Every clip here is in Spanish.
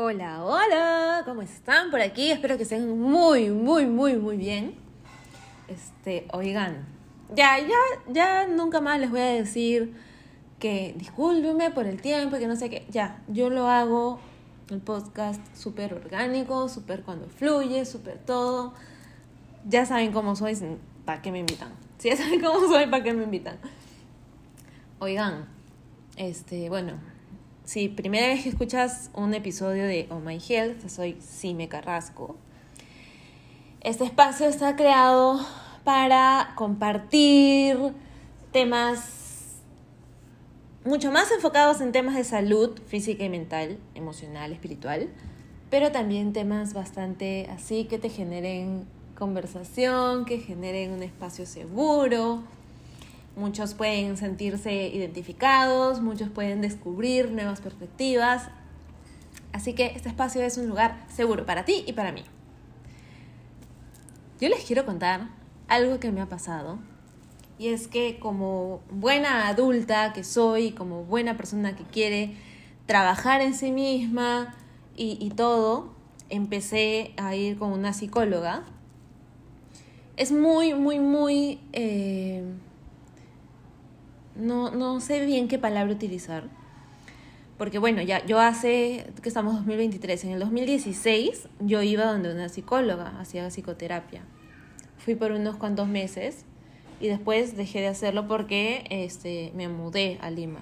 Hola, hola, ¿cómo están por aquí? Espero que estén muy, muy, muy, muy bien. Este, oigan, ya, ya, ya nunca más les voy a decir que discúlpenme por el tiempo, que no sé qué. Ya, yo lo hago, el podcast súper orgánico, súper cuando fluye, súper todo. Ya saben cómo soy, ¿para qué me invitan? Si ya saben cómo soy, ¿para qué me invitan? Oigan, este, bueno, si primera vez que escuchas un episodio de Oh My Health, soy Sime Carrasco. Este espacio está creado para compartir temas mucho más enfocados en temas de salud física y mental, emocional, espiritual, pero también temas bastante así que te generen conversación, que generen un espacio seguro, Muchos pueden sentirse identificados, muchos pueden descubrir nuevas perspectivas. Así que este espacio es un lugar seguro para ti y para mí. Yo les quiero contar algo que me ha pasado. Y es que como buena adulta que soy, como buena persona que quiere trabajar en sí misma y, todo, empecé a ir con una psicóloga. Es muy, muy, muy... Eh, no, no sé bien qué palabra utilizar. Porque bueno, ya yo hace, que estamos 2023, en el 2016 yo iba donde una psicóloga, hacía psicoterapia. Fui por unos cuantos meses y después dejé de hacerlo porque este, me mudé a Lima.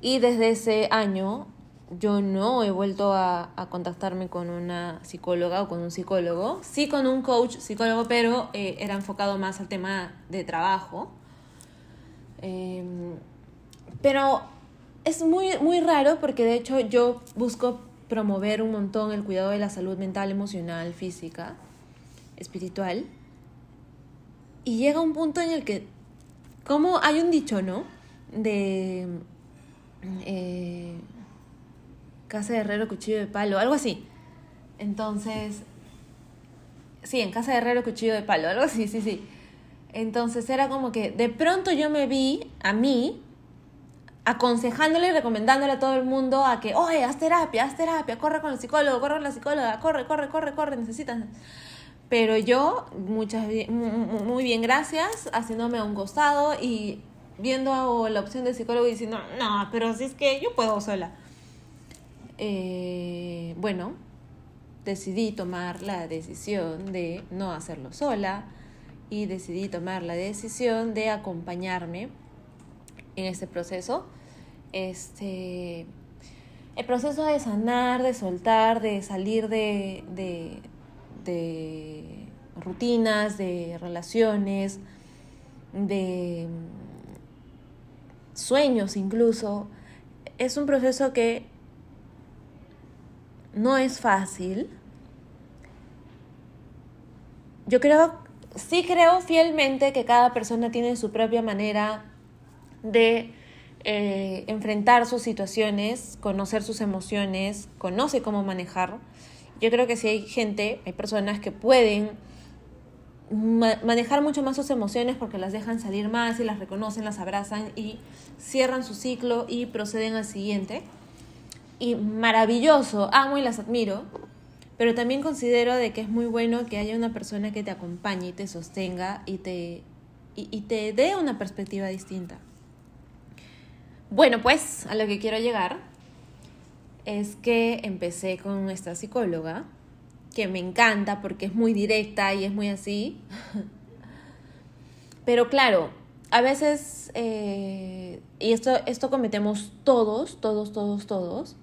Y desde ese año yo no he vuelto a, contactarme con una psicóloga o con un psicólogo. Sí con un coach psicólogo, pero eh, era enfocado más al tema de trabajo. Em, pero es muy, muy raro porque de hecho yo busco promover un montón el cuidado de la salud mental, emocional, física, espiritual. Y llega un punto en el que, como hay un dicho, ¿no? De eh, casa de herrero, cuchillo de palo, algo así. Entonces, sí, en casa de herrero, cuchillo de palo, algo así, sí, sí. Entonces era como que de pronto yo me vi a mí aconsejándole y recomendándole a todo el mundo a que, oye, haz terapia, haz terapia, corre con el psicólogo, corre con la psicóloga, corre, corre, corre, corre, necesitas. Pero yo, muchas, muy bien, gracias, haciéndome un costado y viendo la opción de psicólogo y diciendo, no, pero si es que yo puedo sola. Eh, bueno, decidí tomar la decisión de no hacerlo sola y decidí tomar la decisión de acompañarme en este proceso. Este, el proceso de sanar, de soltar, de salir de, de, de rutinas, de relaciones, de sueños incluso, es un proceso que no es fácil. Yo creo sí creo fielmente que cada persona tiene su propia manera de eh, enfrentar sus situaciones, conocer sus emociones, conoce cómo manejar. Yo creo que si hay gente, hay personas que pueden manejar mucho más sus emociones porque las dejan salir más y las reconocen, las abrazan y cierran su ciclo y proceden al siguiente. Y maravilloso, amo y las admiro, pero también considero de que es muy bueno que haya una persona que te acompañe y te sostenga y te, y, te dé una perspectiva distinta. Bueno, pues a lo que quiero llegar es que empecé con esta psicóloga, que me encanta porque es muy directa y es muy así. Pero claro, a veces, eh, y esto, esto cometemos todos, todos, todos, todos,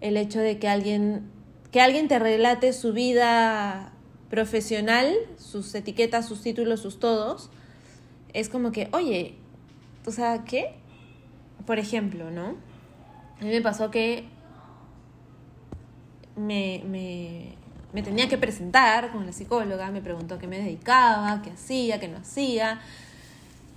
el hecho de que alguien que alguien te relate su vida profesional, sus etiquetas, sus títulos, sus todos, es como que, oye, o sea, ¿qué? Por ejemplo, ¿no? A mí me pasó que me, me, me tenía que presentar con la psicóloga, me preguntó qué me dedicaba, qué hacía, qué no hacía.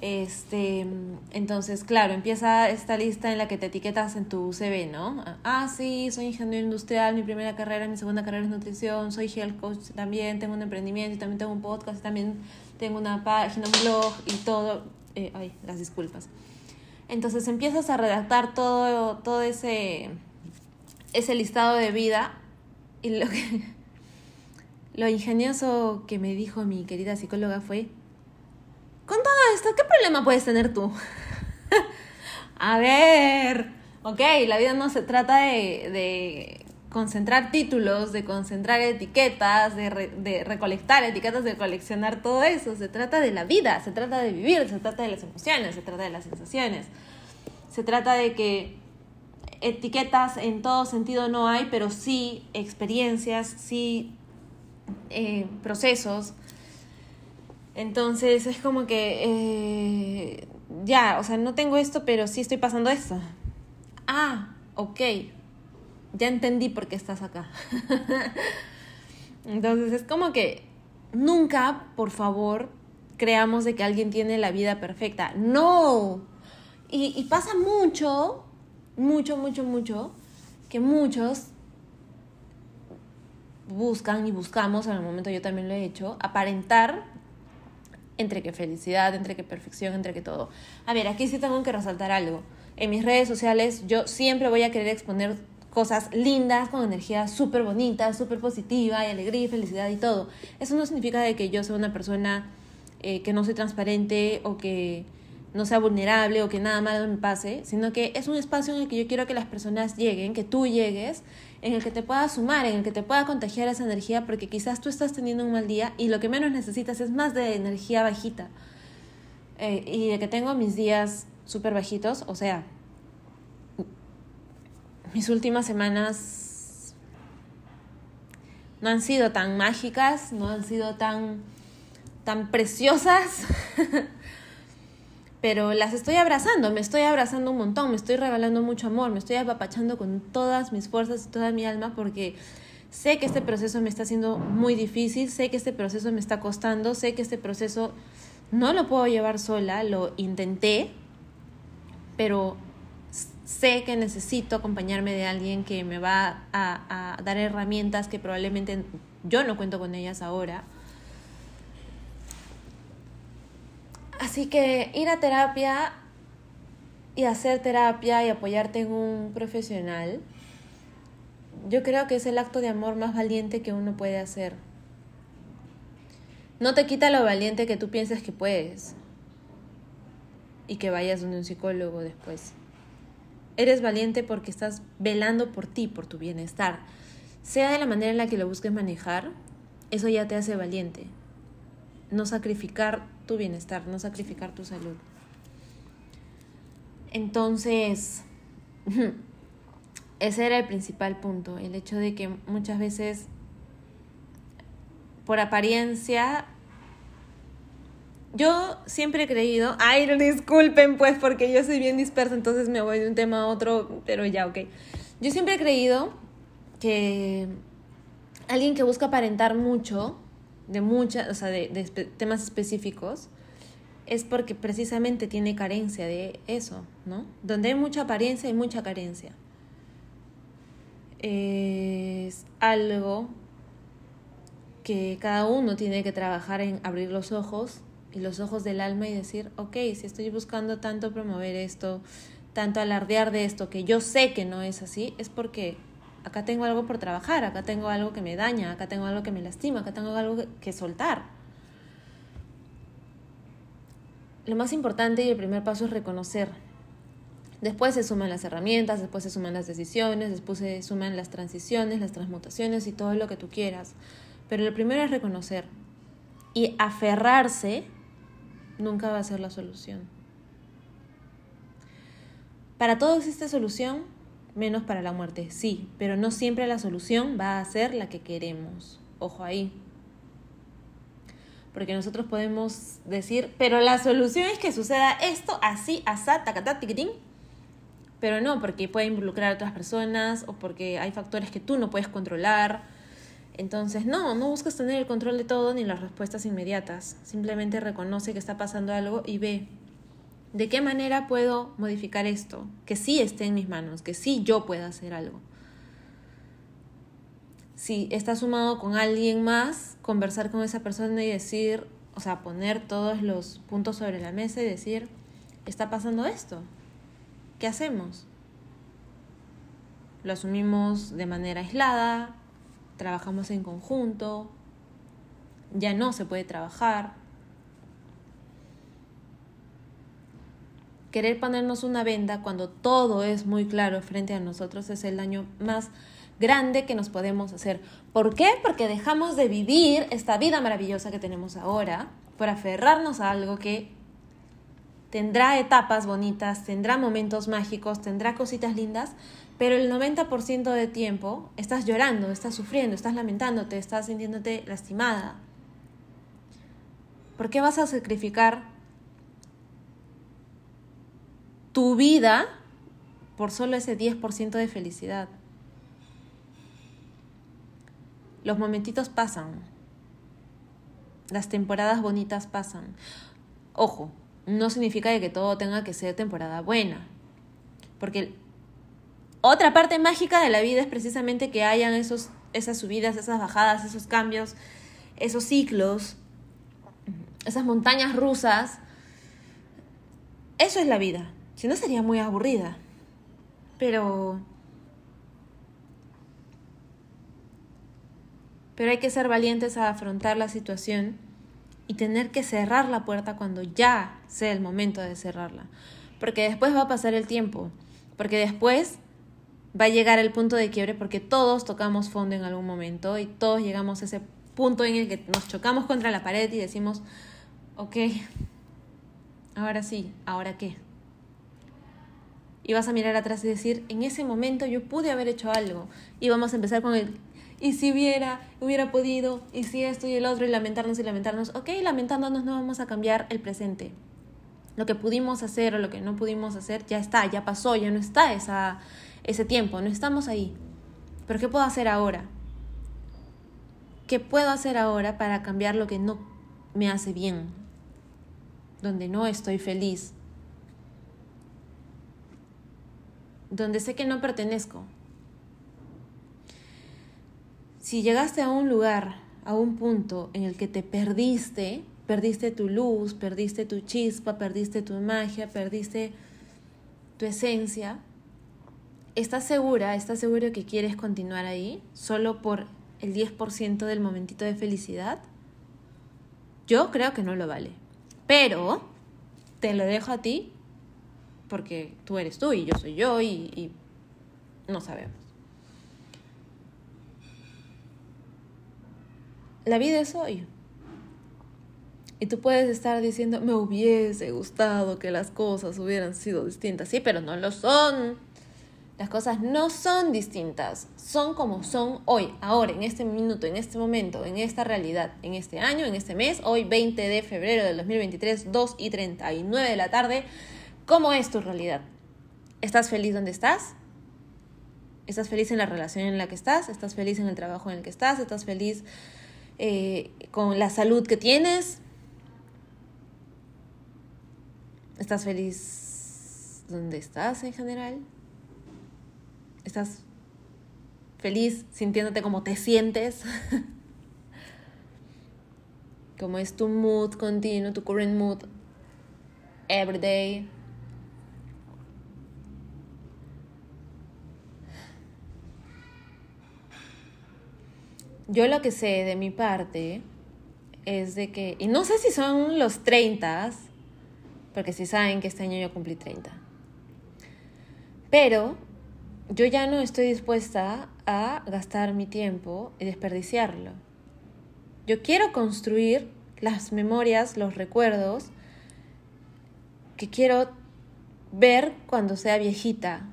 Este, entonces, claro, empieza esta lista en la que te etiquetas en tu CV, ¿no? Ah, sí, soy ingeniero industrial, mi primera carrera, mi segunda carrera es nutrición, soy health coach también, tengo un emprendimiento y también tengo un podcast, también tengo una página, un blog y todo. Eh, ay, las disculpas. Entonces empiezas a redactar todo, todo ese ese listado de vida y lo lo ingenioso que me dijo mi querida psicóloga fue con todo esto, ¿qué problema puedes tener tú? A ver, ok, la vida no se trata de, de concentrar títulos, de concentrar etiquetas, de, de, recolectar etiquetas, de coleccionar todo eso. Se trata de la vida, se trata de vivir, se trata de las emociones, se trata de las sensaciones. Se trata de que etiquetas en todo sentido no hay, pero sí experiencias, sí eh, procesos. Entonces es como que, eh, ya, o sea, no tengo esto, pero sí estoy pasando esto. Ah, ok, ya entendí por qué estás acá. Entonces es como que nunca, por favor, creamos de que alguien tiene la vida perfecta. No. Y, y pasa mucho, mucho, mucho, mucho, que muchos buscan y buscamos, en el momento yo también lo he hecho, aparentar entre que felicidad, entre que perfección, entre que todo. A ver, aquí sí tengo que resaltar algo. En mis redes sociales yo siempre voy a querer exponer cosas lindas, con energía súper bonita, súper positiva, y alegría y felicidad y todo. Eso no significa de que yo sea una persona eh, que no soy transparente o que no sea vulnerable o que nada malo me pase, sino que es un espacio en el que yo quiero que las personas lleguen, que tú llegues, en el que te pueda sumar, en el que te pueda contagiar esa energía, porque quizás tú estás teniendo un mal día y lo que menos necesitas es más de energía bajita. Eh, y de que tengo mis días súper bajitos, o sea, mis últimas semanas no han sido tan mágicas, no han sido tan, tan preciosas. pero las estoy abrazando, me estoy abrazando un montón, me estoy regalando mucho amor, me estoy apapachando con todas mis fuerzas y toda mi alma porque sé que este proceso me está haciendo muy difícil, sé que este proceso me está costando, sé que este proceso no lo puedo llevar sola, lo intenté, pero sé que necesito acompañarme de alguien que me va a, a dar herramientas que probablemente yo no cuento con ellas ahora Así que ir a terapia y hacer terapia y apoyarte en un profesional, yo creo que es el acto de amor más valiente que uno puede hacer. No te quita lo valiente que tú piensas que puedes y que vayas donde un psicólogo después. Eres valiente porque estás velando por ti, por tu bienestar. Sea de la manera en la que lo busques manejar, eso ya te hace valiente. No sacrificar tu bienestar, no sacrificar tu salud. Entonces, ese era el principal punto, el hecho de que muchas veces, por apariencia, yo siempre he creído, ay, disculpen pues porque yo soy bien dispersa, entonces me voy de un tema a otro, pero ya, ok. Yo siempre he creído que alguien que busca aparentar mucho, de muchas, o sea, de, temas específicos, es porque precisamente tiene carencia de eso, ¿no? Donde hay mucha apariencia, hay mucha carencia. Es algo que cada uno tiene que trabajar en abrir los ojos y los ojos del alma y decir, ok, si estoy buscando tanto promover esto, tanto alardear de esto, que yo sé que no es así, es porque acá tengo algo por trabajar, acá tengo algo que me daña, acá tengo algo que me lastima, acá tengo algo que soltar. Lo más importante y el primer paso es reconocer. Después se suman las herramientas, después se suman las decisiones, después se suman las transiciones, las transmutaciones y todo lo que tú quieras. Pero lo primero es reconocer. Y aferrarse nunca va a ser la solución. Para todo existe solución, menos para la muerte, sí, pero no siempre la solución va a ser la que queremos. Ojo ahí. Porque nosotros podemos decir, pero la solución es que suceda esto así, asá, tacatá, tiquitín. Pero no, porque puede involucrar a otras personas o porque hay factores que tú no puedes controlar. Entonces, no, no buscas tener el control de todo ni las respuestas inmediatas. Simplemente reconoce que está pasando algo y ve ¿De qué manera puedo modificar esto? Que sí esté en mis manos, que sí yo pueda hacer algo. Si está sumado con alguien más, conversar con esa persona y decir, o sea, poner todos los puntos sobre la mesa y decir, está pasando esto, ¿qué hacemos? lo asumimos de manera aislada, trabajamos en conjunto, ya no se puede trabajar. Querer ponernos una venda cuando todo es muy claro frente a nosotros es el daño más grande que nos podemos hacer. ¿Por qué? Porque dejamos de vivir esta vida maravillosa que tenemos ahora por aferrarnos a algo que tendrá etapas bonitas, tendrá momentos mágicos, tendrá cositas lindas, pero el 90% de tiempo estás llorando, estás sufriendo, estás lamentándote, estás sintiéndote lastimada. ¿Por qué vas a sacrificar tu vida por solo ese 10% de felicidad? Los momentitos pasan. Las temporadas bonitas pasan. Ojo, no significa que todo tenga que ser temporada buena. Porque otra parte mágica de la vida es precisamente que hayan esos, esas subidas, esas bajadas, esos cambios, esos ciclos, esas montañas rusas. Eso es la vida. Si no sería muy aburrida. Pero... Pero hay que ser valientes a afrontar la situación y tener que cerrar la puerta cuando ya sea el momento de cerrarla. Porque después va a pasar el tiempo, porque después va a llegar el punto de quiebre porque todos tocamos fondo en algún momento y todos llegamos a ese punto en el que nos chocamos contra la pared y decimos, ok, ahora sí, ahora qué. Y vas a mirar atrás y decir, en ese momento yo pude haber hecho algo. Y vamos a empezar con el y si hubiera, hubiera podido, y si esto y el otro, y lamentarnos y lamentarnos. Ok, lamentándonos no vamos a cambiar el presente. Lo que pudimos hacer o lo que no pudimos hacer ya está, ya pasó, ya no está esa, ese tiempo, no estamos ahí. Pero ¿qué puedo hacer ahora? ¿Qué puedo hacer ahora para cambiar lo que no me hace bien? Donde no estoy feliz. Donde sé que no pertenezco si llegaste a un lugar, a un punto en el que te perdiste, perdiste tu luz, perdiste tu chispa, perdiste tu magia, perdiste tu esencia, ¿estás segura, estás seguro que quieres continuar ahí solo por el 10% del momentito de felicidad? Yo creo que no lo vale. Pero te lo dejo a ti porque tú eres tú y yo soy yo y, no sabemos. la vida es hoy. Y tú puedes estar diciendo, me hubiese gustado que las cosas hubieran sido distintas. Sí, pero no lo son. Las cosas no son distintas. Son como son hoy, ahora, en este minuto, en este momento, en esta realidad, en este año, en este mes. Hoy, 20 de febrero del 2023, 2 y 39 de la tarde. ¿Cómo es tu realidad? ¿Estás feliz donde estás? ¿Estás feliz en la relación en la que estás? ¿Estás feliz en el trabajo en el que estás? ¿Estás feliz eh, con la salud que tienes. ¿Estás feliz donde estás en general? ¿Estás feliz sintiéndote como te sientes? como es tu mood continuo, tu current mood every day. Yo lo que sé de mi parte es de que, y no sé si son los 30, porque si saben que este año yo cumplí 30, pero yo ya no estoy dispuesta a gastar mi tiempo y desperdiciarlo. Yo quiero construir las memorias, los recuerdos que quiero ver cuando sea viejita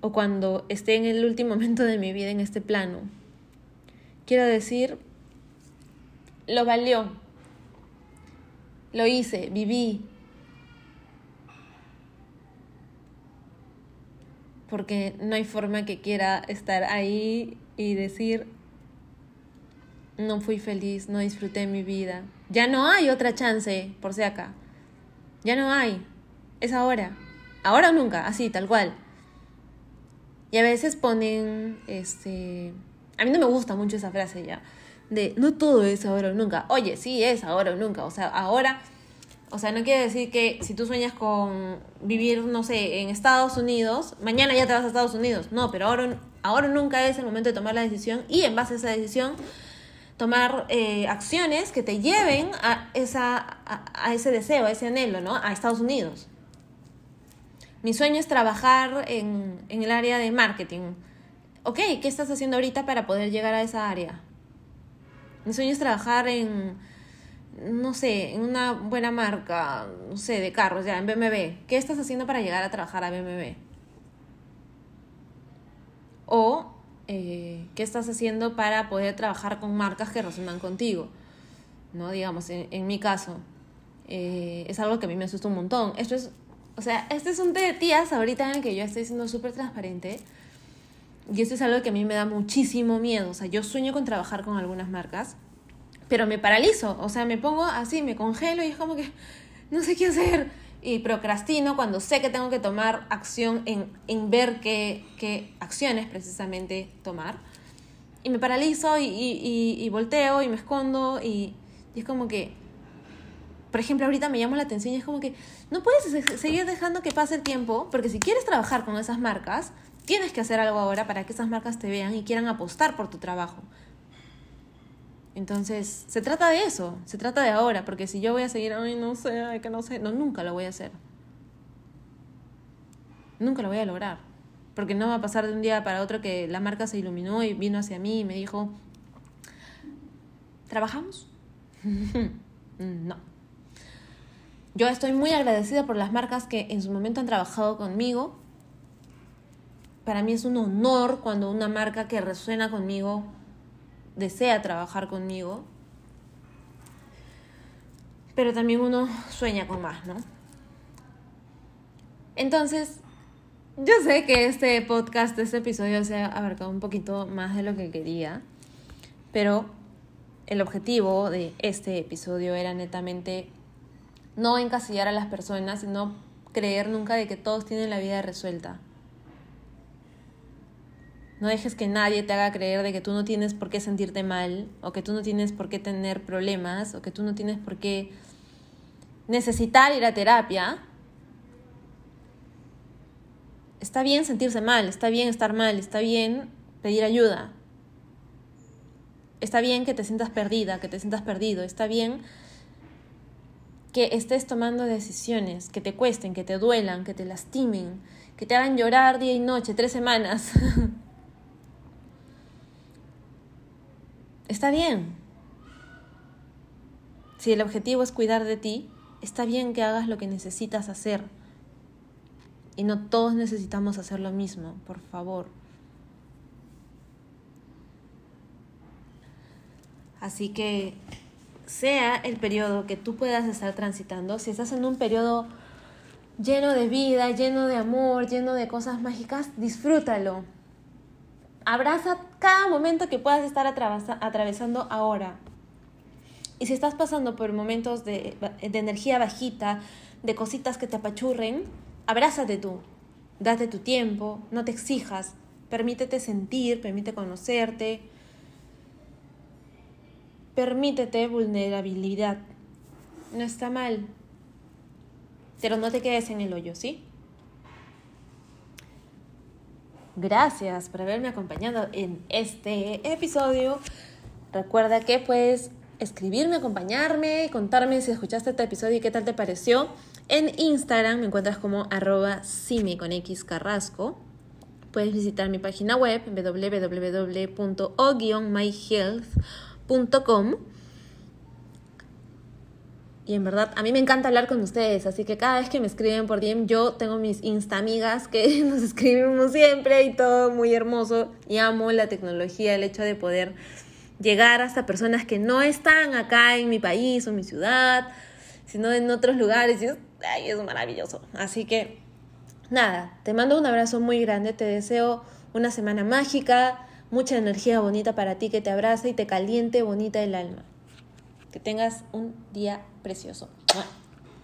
o cuando esté en el último momento de mi vida en este plano. Quiero decir, lo valió. Lo hice, viví. Porque no hay forma que quiera estar ahí y decir, no fui feliz, no disfruté mi vida. Ya no hay otra chance, por si acá. Ya no hay. Es ahora. Ahora o nunca, así, tal cual. Y a veces ponen, este, a mí no me gusta mucho esa frase ya, de no todo es ahora o nunca. Oye, sí es ahora o nunca. O sea, ahora, O sea, no quiere decir que si tú sueñas con vivir, no sé, en Estados Unidos, mañana ya te vas a Estados Unidos. No, pero ahora, ahora nunca es el momento de tomar la decisión y en base a esa decisión tomar eh, acciones que te lleven a, esa, a, ese deseo, a ese anhelo, ¿no? A Estados Unidos. Mi sueño es trabajar en, en el área de marketing. Ok, ¿qué estás haciendo ahorita para poder llegar a esa área? Mi sueño es trabajar en, no sé, en una buena marca, no sé, de carros, ya, en BMW. ¿Qué estás haciendo para llegar a trabajar a BMW? O eh, qué estás haciendo para poder trabajar con marcas que resuenan contigo. ¿No? Digamos, en, mi caso, eh, es algo que a mí me asusta un montón. Esto es, o sea, este es un té de tías ahorita en el que yo estoy siendo súper transparente. Y esto es algo que a mí me da muchísimo miedo. O sea, yo sueño con trabajar con algunas marcas, pero me paralizo. O sea, me pongo así, me congelo y es como que no sé qué hacer y procrastino cuando sé que tengo que tomar acción en, en ver qué, qué, acciones precisamente tomar. Y me paralizo y, y, y, volteo y me escondo y, y, es como que, por ejemplo, ahorita me llama la atención y es como que no puedes seguir dejando que pase el tiempo porque si quieres trabajar con esas marcas, tienes que hacer algo ahora para que esas marcas te vean y quieran apostar por tu trabajo. Entonces, se trata de eso, se trata de ahora, porque si yo voy a seguir, ay, no sé, ay, que no sé, no, nunca lo voy a hacer. Nunca lo voy a lograr. Porque no va a pasar de un día para otro que la marca se iluminó y vino hacia mí y me dijo, ¿trabajamos? no. Yo estoy muy agradecida por las marcas que en su momento han trabajado conmigo. Para mí es un honor cuando una marca que resuena conmigo desea trabajar conmigo, pero también uno sueña con más, ¿no? Entonces, yo sé que este podcast, este episodio se ha abarcado un poquito más de lo que quería, pero el objetivo de este episodio era netamente no encasillar a las personas, sino creer nunca de que todos tienen la vida resuelta. No dejes que nadie te haga creer de que tú no tienes por qué sentirte mal, o que tú no tienes por qué tener problemas, o que tú no tienes por qué necesitar ir a terapia. Está bien sentirse mal, está bien estar mal, está bien pedir ayuda. Está bien que te sientas perdida, que te sientas perdido, está bien que estés tomando decisiones que te cuesten, que te duelan, que te lastimen, que te hagan llorar día y noche, tres semanas. Está bien. Si el objetivo es cuidar de ti, está bien que hagas lo que necesitas hacer. Y no todos necesitamos hacer lo mismo, por favor. Así que sea el periodo que tú puedas estar transitando, si estás en un periodo lleno de vida, lleno de amor, lleno de cosas mágicas, disfrútalo. Abraza cada momento que puedas estar atravesando ahora. Y si estás pasando por momentos de, de energía bajita, de cositas que te apachurren, abrázate tú. Date tu tiempo, no te exijas. Permítete sentir, permite conocerte. Permítete vulnerabilidad. No está mal. Pero no te quedes en el hoyo, ¿sí? Gracias por haberme acompañado en este episodio. Recuerda que puedes escribirme, acompañarme, contarme si escuchaste este episodio y qué tal te pareció. En Instagram me encuentras como arroba con Carrasco. Puedes visitar mi página web www.o-myhealth.com y en verdad, a mí me encanta hablar con ustedes, así que cada vez que me escriben por DM, yo tengo mis Insta amigas que nos escribimos siempre y todo muy hermoso. Y amo la tecnología, el hecho de poder llegar hasta personas que no están acá en mi país o mi ciudad, sino en otros lugares. Y es, maravilloso. Así que, nada, te mando un abrazo muy grande, te deseo una semana mágica, mucha energía bonita para ti que te abraza y te caliente bonita el alma. Que tengas un día precioso.